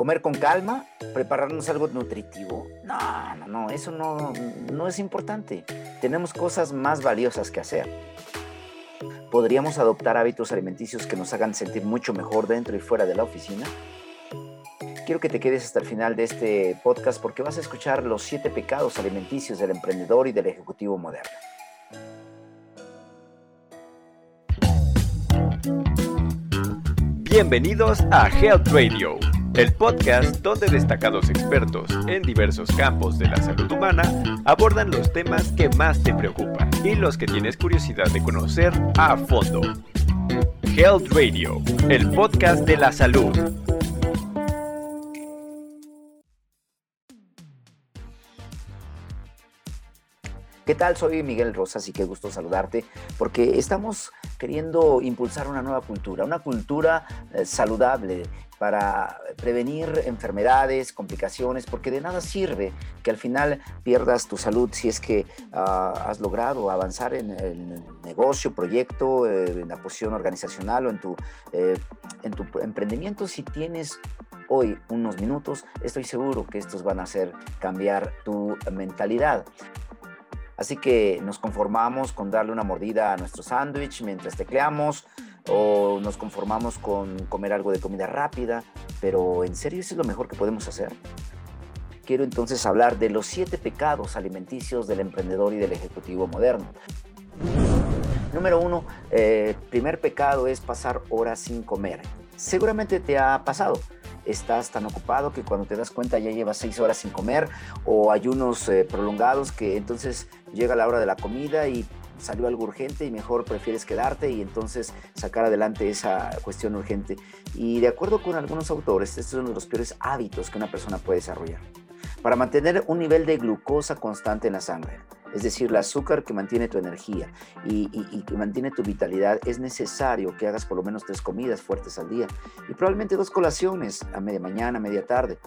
comer con calma, prepararnos algo nutritivo. No, no, no, eso no, no es importante. Tenemos cosas más valiosas que hacer. ¿Podríamos adoptar hábitos alimenticios que nos hagan sentir mucho mejor dentro y fuera de la oficina? Quiero que te quedes hasta el final de este podcast porque vas a escuchar los siete pecados alimenticios del emprendedor y del ejecutivo moderno. Bienvenidos a Health Radio, el podcast donde destacados expertos en diversos campos de la salud humana abordan los temas que más te preocupan y los que tienes curiosidad de conocer a fondo. Health Radio, el podcast de la salud. ¿Qué tal? Soy Miguel Rosas y qué gusto saludarte porque estamos queriendo impulsar una nueva cultura, una cultura eh, saludable para prevenir enfermedades, complicaciones, porque de nada sirve que al final pierdas tu salud si es que ah, has logrado avanzar en el negocio, proyecto, eh, en la posición organizacional o en tu, eh, en tu emprendimiento. Si tienes hoy unos minutos, estoy seguro que estos van a hacer cambiar tu mentalidad. Así que nos conformamos con darle una mordida a nuestro sándwich mientras tecleamos o nos conformamos con comer algo de comida rápida, pero en serio eso es lo mejor que podemos hacer. Quiero entonces hablar de los siete pecados alimenticios del emprendedor y del ejecutivo moderno. Número uno, eh, primer pecado es pasar horas sin comer. Seguramente te ha pasado estás tan ocupado que cuando te das cuenta ya llevas seis horas sin comer o ayunos eh, prolongados que entonces llega la hora de la comida y salió algo urgente y mejor prefieres quedarte y entonces sacar adelante esa cuestión urgente. Y de acuerdo con algunos autores, este es uno de los peores hábitos que una persona puede desarrollar. Para mantener un nivel de glucosa constante en la sangre, es decir, el azúcar que mantiene tu energía y, que mantiene tu vitalidad, es necesario que hagas por lo menos tres comidas fuertes al día y probablemente dos colaciones a media mañana, a media tarde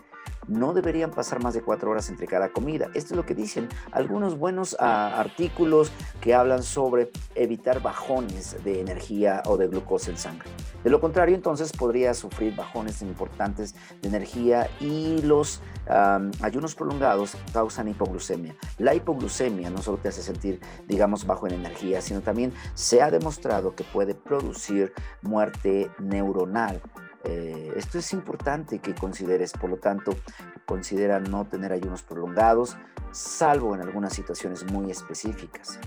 no deberían pasar más de cuatro horas entre cada comida. Esto es lo que dicen algunos buenos ah, artículos que hablan sobre evitar bajones de energía o de glucosa en sangre. De lo contrario, entonces podría sufrir bajones importantes de energía y los ayunos prolongados causan hipoglucemia. La hipoglucemia no solo te hace sentir, digamos, bajo en energía, sino también se ha demostrado que puede producir muerte neuronal eh, esto es importante que consideres, por lo tanto, considera no tener ayunos prolongados, salvo en algunas situaciones muy específicas.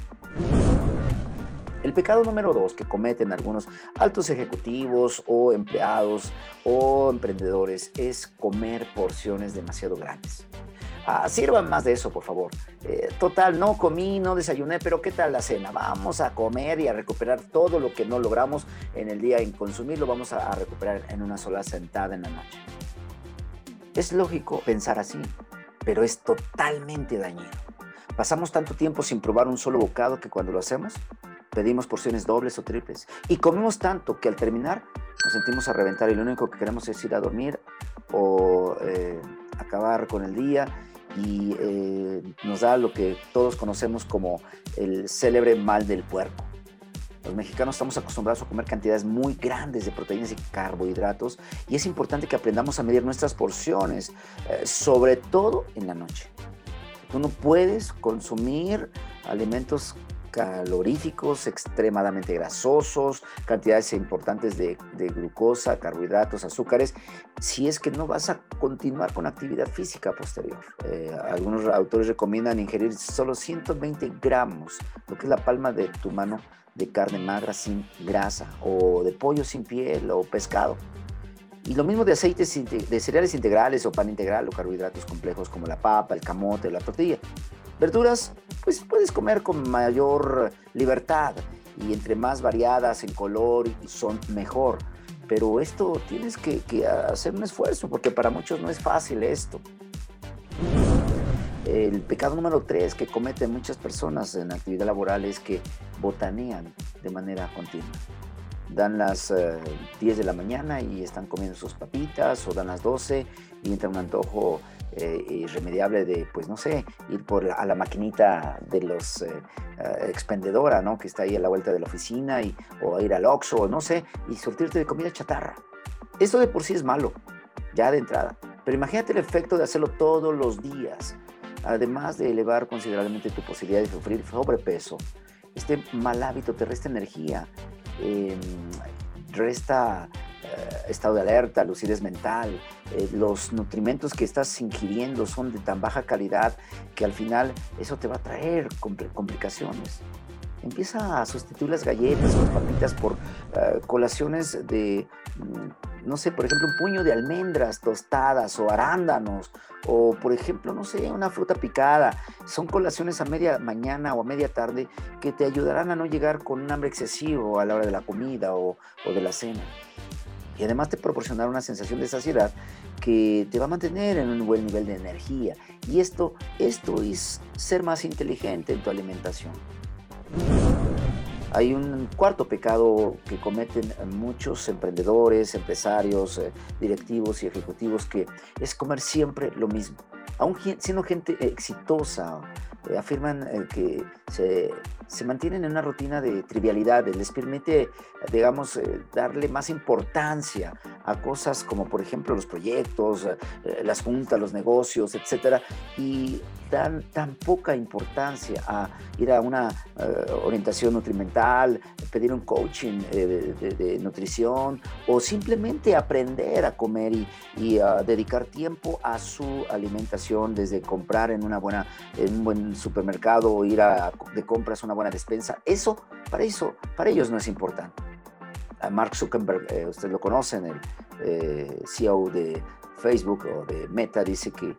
El pecado número dos que cometen algunos altos ejecutivos o empleados o emprendedores es comer porciones demasiado grandes. Ah, sirvan más de eso, por favor. Eh, total, no comí, no desayuné, pero ¿qué tal la cena? Vamos a comer y a recuperar todo lo que no logramos en el día en consumirlo, vamos a, a recuperar en una sola sentada en la noche. Es lógico pensar así, pero es totalmente dañino. Pasamos tanto tiempo sin probar un solo bocado que cuando lo hacemos pedimos porciones dobles o triples y comemos tanto que al terminar nos sentimos a reventar y lo único que queremos es ir a dormir o eh, acabar con el día y eh, nos da lo que todos conocemos como el célebre mal del puerco. Los mexicanos estamos acostumbrados a comer cantidades muy grandes de proteínas y carbohidratos y es importante que aprendamos a medir nuestras porciones, eh, sobre todo en la noche. Tú no puedes consumir alimentos caloríficos extremadamente grasosos, cantidades importantes de, glucosa, carbohidratos, azúcares, si es que no vas a continuar con actividad física posterior. Eh, algunos autores recomiendan ingerir solo 120 gramos, lo que es la palma de tu mano de carne magra sin grasa, o de pollo sin piel, o pescado. Y lo mismo de aceites de cereales integrales o pan integral o carbohidratos complejos como la papa, el camote, la tortilla. Verduras, pues puedes comer con mayor libertad y entre más variadas en color son mejor. Pero esto tienes que, hacer un esfuerzo porque para muchos no es fácil esto. El pecado número tres que cometen muchas personas en actividad laboral es que botanean de manera continua. Dan las 10 eh, de la mañana y están comiendo sus papitas o dan las 12 y entra un antojo eh, irremediable de, pues no sé, ir por a la maquinita de los eh, eh, expendedora, ¿no? Que está ahí a la vuelta de la oficina y, o ir al Oxxo, no sé, y surtirte de comida chatarra. Esto de por sí es malo, ya de entrada. Pero imagínate el efecto de hacerlo todos los días, además de elevar considerablemente tu posibilidad de sufrir sobrepeso. Este mal hábito te resta energía, em, resta estado de alerta, lucidez mental. Eh, los nutrimentos que estás ingiriendo son de tan baja calidad que al final eso te va a traer complicaciones. Empieza a sustituir las galletas las papitas por eh, colaciones de, mm, no sé, por ejemplo, un puño de almendras tostadas o arándanos o, por ejemplo, no sé, una fruta picada. Son colaciones a media mañana o a media tarde que te ayudarán a no llegar con un hambre excesivo a la hora de la comida o de la cena y además te proporcionará una sensación de saciedad que te va a mantener en un buen nivel de energía. Y esto, esto es ser más inteligente en tu alimentación. Hay un cuarto pecado que cometen muchos emprendedores, empresarios, eh, directivos y ejecutivos que es comer siempre lo mismo. Aún siendo gente exitosa, eh, afirman eh, que se, se, mantienen en una rutina de trivialidades, les permite, digamos, eh, darle más importancia a cosas como, por ejemplo, los proyectos, las juntas, los negocios, etcétera, y dan tan poca importancia a ir a una orientación nutrimental, pedir un coaching de, nutrición o simplemente aprender a comer y, y dedicar tiempo a su alimentación, desde comprar en, una buena, en un buen supermercado o ir a, de compras a una buena despensa. Eso, para eso, para ellos no es importante. A Mark Zuckerberg, eh, ustedes lo conocen, el eh, CEO de Facebook o de Meta, dice que eh,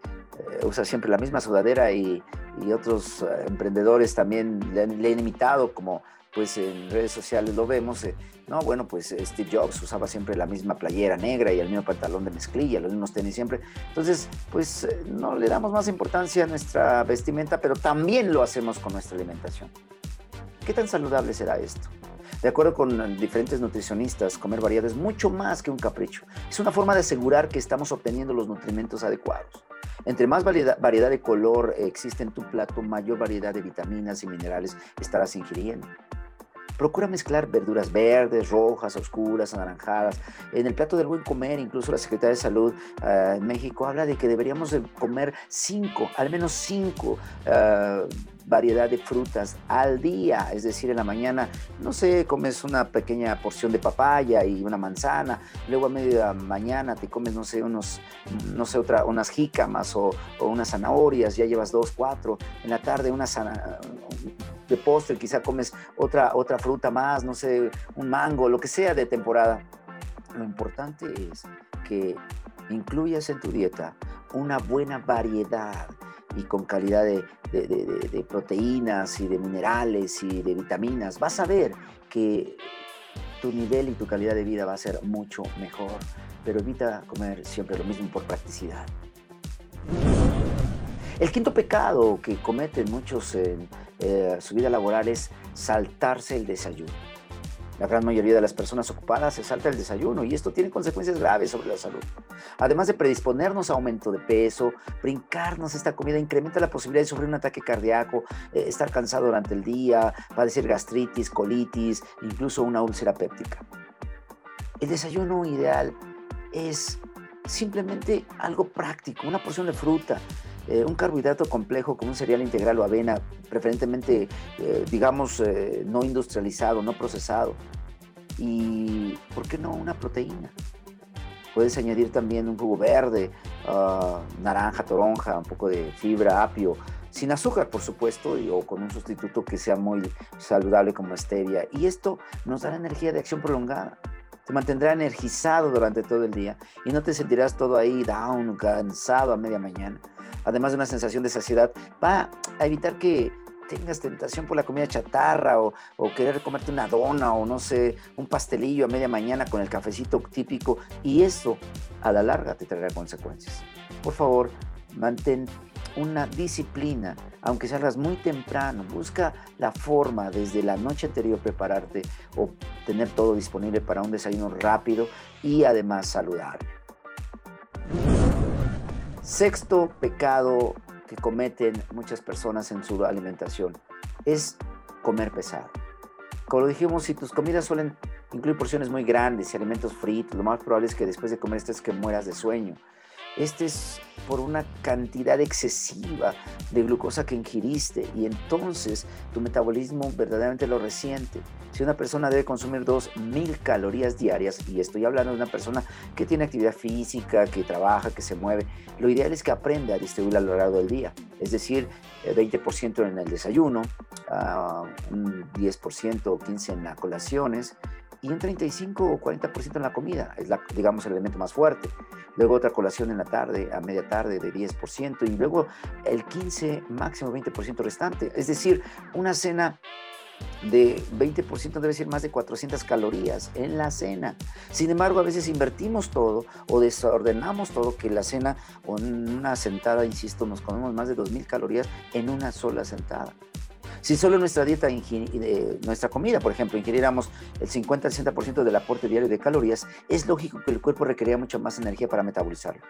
usa siempre la misma sudadera y, y otros emprendedores también le han, le han imitado como pues en redes sociales lo vemos, eh, no, bueno, pues Steve Jobs usaba siempre la misma playera negra y el mismo pantalón de mezclilla, los mismos tenis siempre. Entonces, pues eh, no le damos más importancia a nuestra vestimenta, pero también lo hacemos con nuestra alimentación. ¿Qué tan saludable será esto? De acuerdo con diferentes nutricionistas, comer variado es mucho más que un capricho. Es una forma de asegurar que estamos obteniendo los nutrimentos adecuados. Entre más variedad, variedad de color existe en tu plato, mayor variedad de vitaminas y minerales estarás ingiriendo. Procura mezclar verduras verdes, rojas, oscuras, anaranjadas. En el plato del buen comer, incluso la Secretaría de Salud uh, en México habla de que deberíamos de comer cinco, al menos cinco uh, variedad de frutas al día, es decir, en la mañana, no sé, comes una pequeña porción de papaya y una manzana, luego a media mañana te comes, no sé, unos, no sé, otra, unas jícamas o, o unas zanahorias, ya llevas dos, cuatro, en la tarde una de postre, quizá comes otra, otra fruta más, no sé, un mango, lo que sea de temporada. Lo importante es que incluyas en tu dieta una buena variedad y con calidad de, de, proteínas y de minerales y de vitaminas, vas a ver que tu nivel y tu calidad de vida va a ser mucho mejor, pero evita comer siempre lo mismo por practicidad. El quinto pecado que cometen muchos en eh, su vida laboral es saltarse el desayuno. La gran mayoría de las personas ocupadas se salta el desayuno y esto tiene consecuencias graves sobre la salud. Además de predisponernos a aumento de peso, brincarnos esta comida incrementa la posibilidad de sufrir un ataque cardíaco, eh, estar cansado durante el día, padecer gastritis, colitis, incluso una úlcera péptica. El desayuno ideal es simplemente algo práctico, una porción de fruta, eh, un carbohidrato complejo como un cereal integral o avena, preferentemente, eh, digamos, eh, no industrializado, no procesado. Y, ¿por qué no una proteína? Puedes añadir también un jugo verde, uh, naranja, toronja, un poco de fibra, apio, sin azúcar, por supuesto, y, o con un sustituto que sea muy saludable como stevia. Y esto nos dará energía de acción prolongada te mantendrá energizado durante todo el día y no te sentirás todo ahí down, cansado a media mañana. Además de una sensación de saciedad, va a evitar que tengas tentación por la comida chatarra o, o, querer comerte una dona o no sé, un pastelillo a media mañana con el cafecito típico y eso a la larga te traerá consecuencias. Por favor, mantén una disciplina, aunque salgas muy temprano, busca la forma desde la noche anterior prepararte o tener todo disponible para un desayuno rápido y además saludable. Sexto pecado que cometen muchas personas en su alimentación es comer pesado. Como lo dijimos, si tus comidas suelen incluir porciones muy grandes y alimentos fritos, lo más probable es que después de comer estés que mueras de sueño. Este es por una cantidad excesiva de glucosa que ingiriste y entonces tu metabolismo verdaderamente lo resiente. Si una persona debe consumir 2.000 calorías diarias, y estoy hablando de una persona que tiene actividad física, que trabaja, que se mueve, lo ideal es que aprenda a distribuir a lo largo del día. Es decir, 20% eh, en el desayuno, ah, un 10% o 15% en las colaciones, y un 35 o 40% en la comida, es digamos el elemento más fuerte. Luego otra colación en la tarde, a media tarde de 10% y luego el 15, máximo 20% restante. Es decir, una cena de 20% debe ser más de 400 calorías en la cena. Sin embargo, a veces invertimos todo o desordenamos todo que la cena en una sentada, insisto, nos comemos más de 2.000 calorías en una sola sentada. Si solo nuestra dieta, nuestra comida, por ejemplo, ingiriéramos el 50 al 60% del aporte diario de calorías, es lógico que el cuerpo requeriría mucha más energía para metabolizarlo.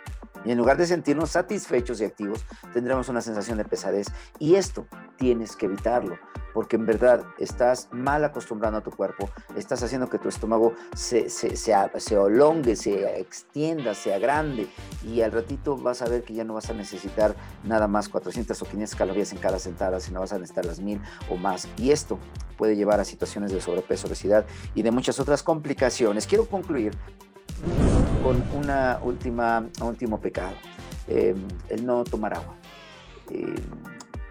Y en lugar de sentirnos satisfechos y activos, tendremos una sensación de pesadez. Y esto tienes que evitarlo, porque en verdad estás mal acostumbrando a tu cuerpo, estás haciendo que tu estómago se, se, se, se se extienda, se agrande, y al ratito vas a ver que ya no vas a necesitar nada más 400 o 500 calorías en cada sentada, sino vas a necesitar las 1000 o más. Y esto puede llevar a situaciones de sobrepeso, obesidad y de muchas otras complicaciones. Quiero concluir con una última, un último pecado, eh, el no tomar agua. Eh,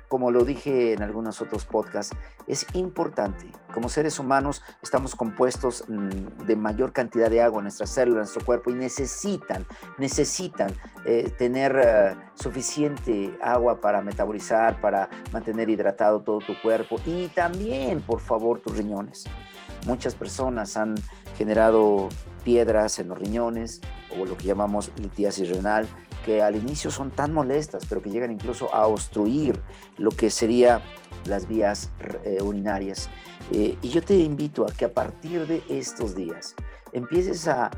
como lo dije en algunos otros podcasts, es importante. Como seres humanos estamos compuestos mm, de mayor cantidad de agua en nuestras células, en nuestro cuerpo y necesitan, necesitan eh, tener eh, suficiente agua para metabolizar, para mantener hidratado todo tu cuerpo y también, por favor, tus riñones. Muchas personas han generado piedras en los riñones o lo que llamamos litiasis renal que al inicio son tan molestas, pero que llegan incluso a obstruir lo que sería las vías eh, urinarias. Eh, y yo te invito a que a partir de estos días empieces a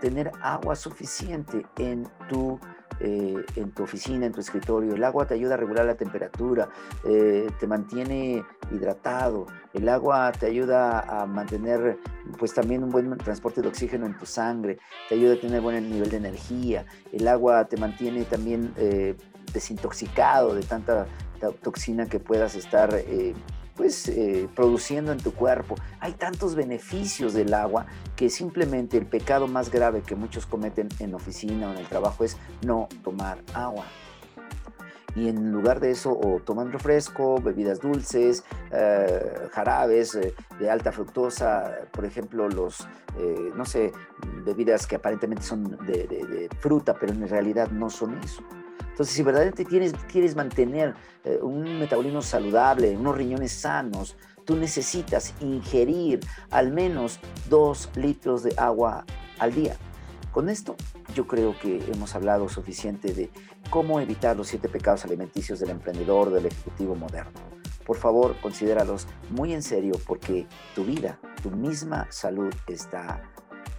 tener agua suficiente en tu eh, en tu oficina, en tu escritorio. El agua te ayuda a regular la temperatura, eh, te mantiene hidratado. El agua te ayuda a mantener pues también un buen transporte de oxígeno en tu sangre, te ayuda a tener buen nivel de energía. El agua te mantiene también eh, desintoxicado de tanta toxina que puedas estar pues eh, produciendo en tu cuerpo. Hay tantos beneficios del agua que simplemente el pecado más grave que muchos cometen en oficina o en el trabajo es no tomar agua. Y en lugar de eso, o toman refresco, bebidas dulces, eh, jarabes eh, de alta fructosa, por ejemplo, los, no sé, bebidas que aparentemente son de fruta, pero en realidad no son eso. Entonces, si verdaderamente tienes, quieres mantener eh, un metabolismo saludable, unos riñones sanos, tú necesitas ingerir al menos dos litros de agua al día. Con esto yo creo que hemos hablado suficiente de cómo evitar los siete pecados alimenticios del emprendedor, del ejecutivo moderno. Por favor, considéralos muy en serio porque tu vida, tu misma salud está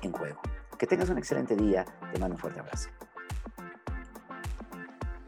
en juego. Que tengas un excelente día. Te mando un fuerte abrazo.